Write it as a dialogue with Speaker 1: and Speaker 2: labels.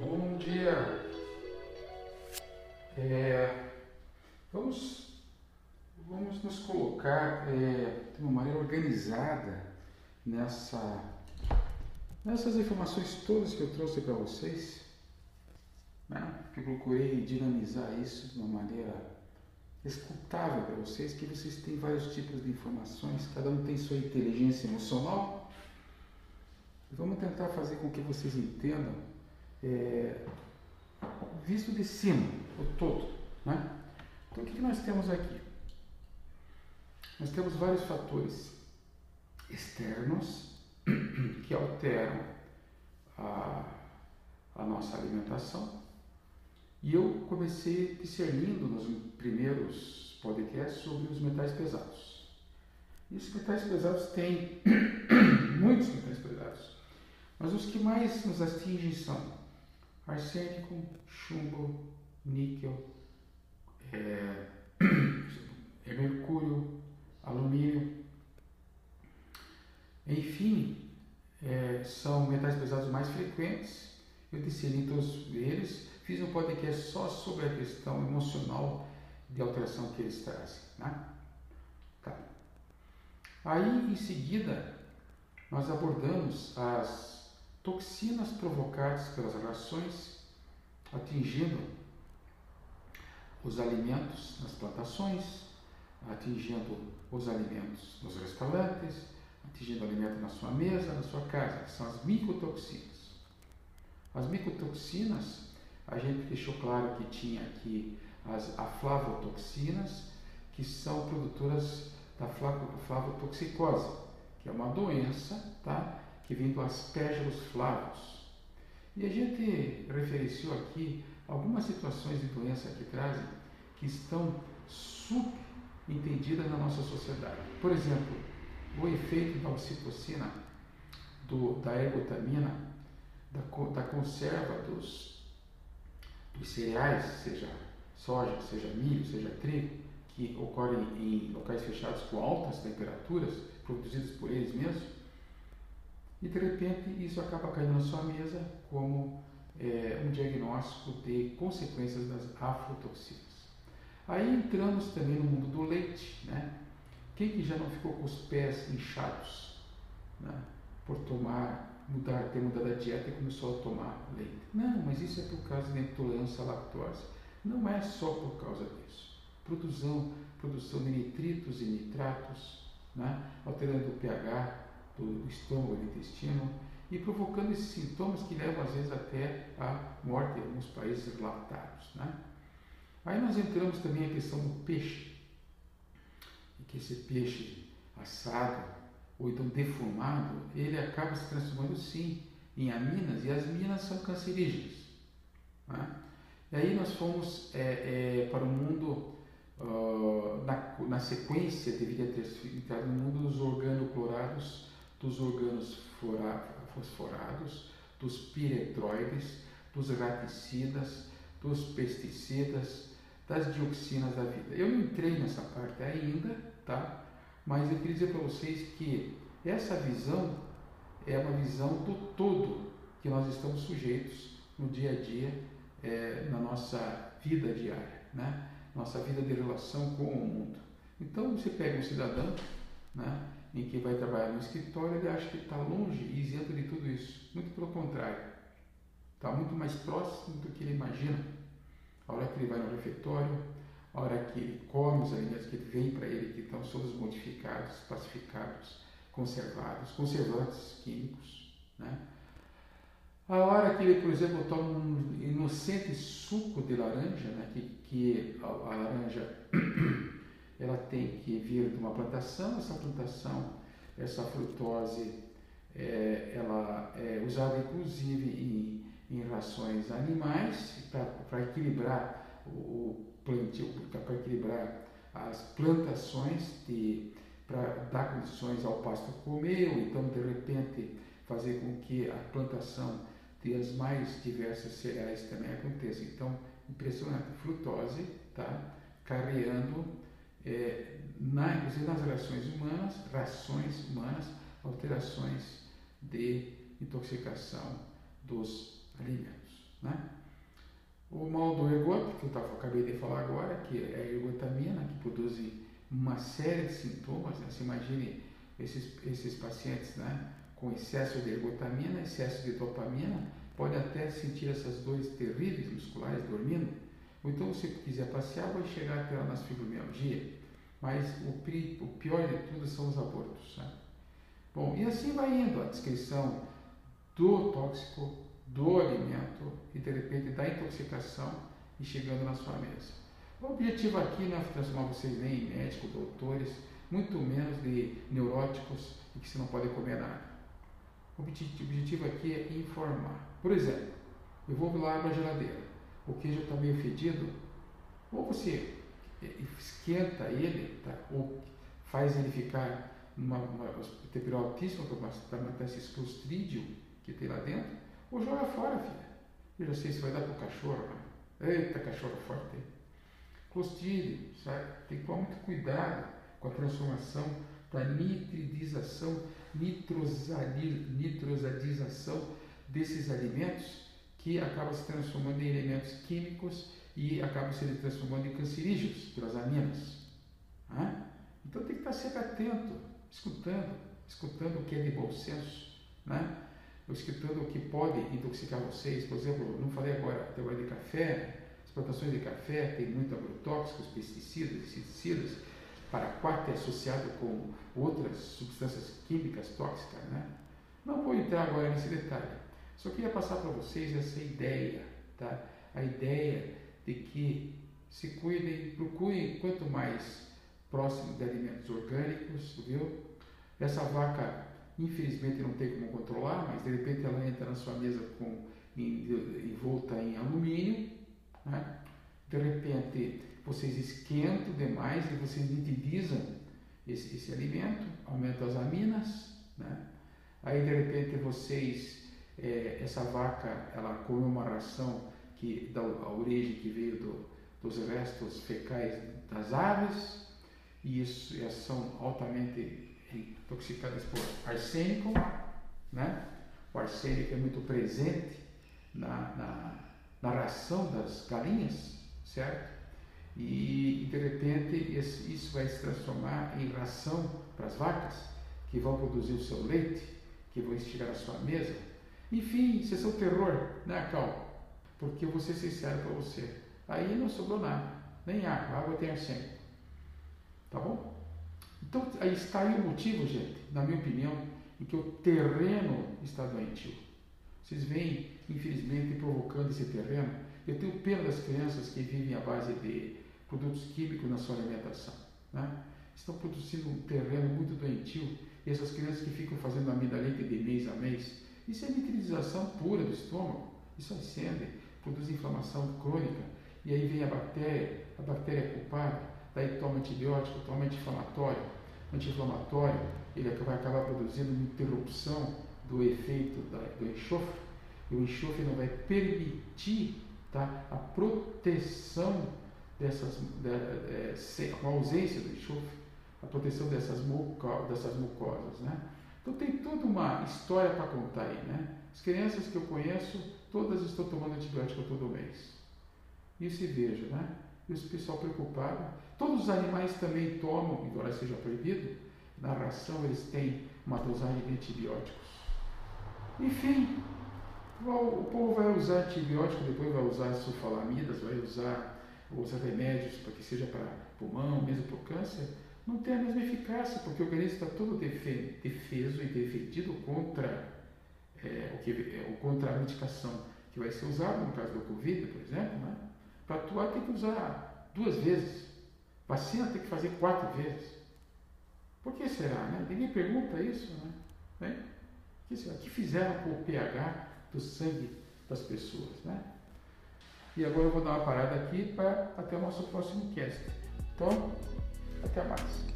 Speaker 1: Bom dia. É, vamos, vamos nos colocar é, de uma maneira organizada nessa, nessas informações todas que eu trouxe para vocês. Né? Eu procurei dinamizar isso de uma maneira escutável para vocês, que vocês têm vários tipos de informações, cada um tem sua inteligência emocional. Vamos tentar fazer com que vocês entendam, é, visto de cima, o todo. Né? Então, o que, nós temos aqui? Nós temos vários fatores externos que alteram a, a nossa alimentação, e eu comecei discernindo nos primeiros podcasts sobre os metais pesados. E os metais pesados têm muitos metais pesados, mas os que mais nos atingem são arsênico, chumbo, níquel, é, é mercúrio, alumínio. Enfim, é, são metais pesados mais frequentes. Eu discerni todos eles Fiz um podcast só sobre a questão emocional de alteração que eles trazem. Né? Tá. Aí, em seguida, nós abordamos as toxinas provocadas pelas relações, atingindo os alimentos nas plantações, atingindo os alimentos nos restaurantes, atingindo o alimento na sua mesa, na sua casa, são as micotoxinas. As micotoxinas a gente deixou claro que tinha aqui as aflavotoxinas, que são produtoras da flavotoxicose, que é uma doença tá? Que vem do aspergillus flavus. E a gente referenciou aqui algumas situações de doença que trazem que estão subentendidas na nossa sociedade. Por exemplo, o efeito da ocitocina, do, da ergotamina, da, da conserva dos dos cereais, seja soja, seja milho, seja trigo, que ocorrem em locais fechados com altas temperaturas, produzidos por eles mesmos, e de repente isso acaba caindo na sua mesa como é, um diagnóstico de consequências das aflatoxinas. Aí entramos também no mundo do leite, né? Quem que já não ficou com os pés inchados né? por tomar mudar, ter mudado a dieta e começou a tomar leite. Não, mas isso é por causa de intolerância à lactose. Não é só por causa disso. Produção, produção de nitritos e nitratos, né? alterando o pH do, estômago do intestino e provocando esses sintomas que levam às vezes até a morte em alguns países lactados. Né? Aí nós entramos também a questão do peixe, que esse peixe assado ou então defumado, ele acaba se transformando sim em aminas e as minas são cancerígenas. Né? E aí nós fomos é, é, para o mundo, uh, na, na, sequência, deveria ter entrado no mundo dos organoclorados, dos organos fosforados, dos piretroides, dos raticidas, dos pesticidas, das dioxinas da vida. Eu não entrei nessa parte ainda, tá? Mas eu queria dizer para vocês que essa visão é uma visão do todo que nós estamos sujeitos no dia a dia, é, na nossa vida diária, né? nossa vida de relação com o mundo. Então você pega um cidadão né, em que vai trabalhar no escritório, ele acha que está longe e isento de tudo isso. Muito pelo contrário, está muito mais próximo do que ele imagina. A hora que ele vai no refeitório, a hora que ele come os alimentos que vêm para ele, que estão todos modificados, pacificados, conservados, conservantes químicos, né? A hora que ele, por exemplo, toma um inocente suco de laranja, né? que, que a, a laranja ela tem que vir de uma plantação, essa plantação, essa frutose, é, ela é usada inclusive em, em rações animais para equilibrar o, plantio para equilibrar as plantações para dar condições ao pasto comer, ou então de repente fazer com que a plantação de as mais diversas cereais também aconteça. Então, impressionante, frutose, tá? Carreando, é, na, inclusive nas relações humanas, rações humanas, alterações de intoxicação dos alimentos. Né? O mal do ergot, que eu acabei de falar agora, que é a ergotamina, que produz uma série de sintomas. Né? Se imagine esses, esses pacientes né? com excesso de ergotamina, excesso de dopamina, podem até sentir essas dores terríveis musculares dormindo. Ou então, se quiser passear, vai chegar até lá nas fibromialgia. Mas o, o pior de tudo são os abortos. Né? Bom, e assim vai indo a descrição do tóxico, do alimento e de repente da intoxicação e chegando na sua mesa. O objetivo aqui não é transformar vocês nem em médicos, doutores, muito menos de neuróticos e que você não pode comer nada. O objetivo aqui é informar. Por exemplo, eu vou lá na geladeira, o queijo está meio fedido, ou você esquenta ele, tá? ou faz ele ficar numa, temperatura altíssima para matar esses clostridium que tem lá dentro, ou joga fora, filha. Eu já sei se vai dar para o cachorro. Né? Eita, cachorro forte. Clostridium, sabe? Tem que tomar muito cuidado com a transformação da nitridização, nitrosadização desses alimentos que acabam se transformando em elementos químicos e acabam se transformando em cancerígenos pelas aminas. Né? Então tem que estar sempre atento, escutando, escutando o que é de bom senso. Né? escutando o que pode intoxicar vocês. Por exemplo, não falei agora, agora de café, as plantações de café têm muito agrotóxicos, pesticidas, inseticidas, paraquat é associado com outras substâncias químicas tóxicas. Né? Não vou entrar agora nesse detalhe. Só queria passar para vocês essa ideia, tá? a ideia de que se cuidem, procurem quanto mais próximo de alimentos orgânicos, viu? Essa vaca Infelizmente não tem como controlar, mas de repente ela entra na sua mesa com envolta em alumínio, né? de repente vocês esquentam demais e vocês nitidizam esse, esse alimento, aumentam as aminas, né? aí de repente vocês, é, essa vaca, ela come uma ração que dá a origem que veio do, dos restos fecais das aves, e isso, são altamente intoxicadas por arsênico, né? O arsênico é muito presente na, na, na ração das galinhas, certo? E, de repente isso vai se transformar em ração para as vacas, que vão produzir o seu leite, que vão chegar à sua mesa. Enfim, isso é o terror, né, Cal? Porque eu vou ser sincero para você. Aí não sobrou nada, nem água, a água tem arsênico. Tá bom? Então, aí está aí o motivo, gente, na minha opinião, em que o terreno está doentio. Vocês veem, infelizmente, provocando esse terreno. Eu tenho pena das crianças que vivem à base de produtos químicos na sua alimentação. Né? Estão produzindo um terreno muito doentio. E essas crianças que ficam fazendo amidalite de mês a mês, isso é nitrização pura do estômago. Isso acende, produz inflamação crônica. E aí vem a bactéria, a bactéria é culpada, daí toma antibiótico, toma anti-inflamatório anti-inflamatório, ele vai acabar produzindo uma interrupção do efeito do enxofre, e o enxofre não vai permitir tá, a proteção dessas, de, é, com a ausência do enxofre, a proteção dessas, muco, dessas mucosas. Né? Então tem toda uma história para contar aí. Né? As crianças que eu conheço, todas estão tomando antibiótico todo mês. Isso e veja, né? E o pessoal preocupado Todos os animais também tomam, embora seja proibido, na ração eles têm uma dosagem de antibióticos. Enfim, o povo vai usar antibiótico, depois vai usar sulfalamidas, vai usar os remédios para que seja para pulmão, mesmo para o câncer, não tem a mesma eficácia, porque o organismo está todo defeso e defendido contra, é, o que, é, contra a medicação que vai ser usada, no caso do Covid, por exemplo, né? para atuar tem que usar duas vezes. Vacina tem que fazer quatro vezes. Por que será? Né? Ninguém pergunta isso. Né? né? O que, que fizeram com o pH do sangue das pessoas? Né? E agora eu vou dar uma parada aqui para até o nosso próximo cast. Então, até mais.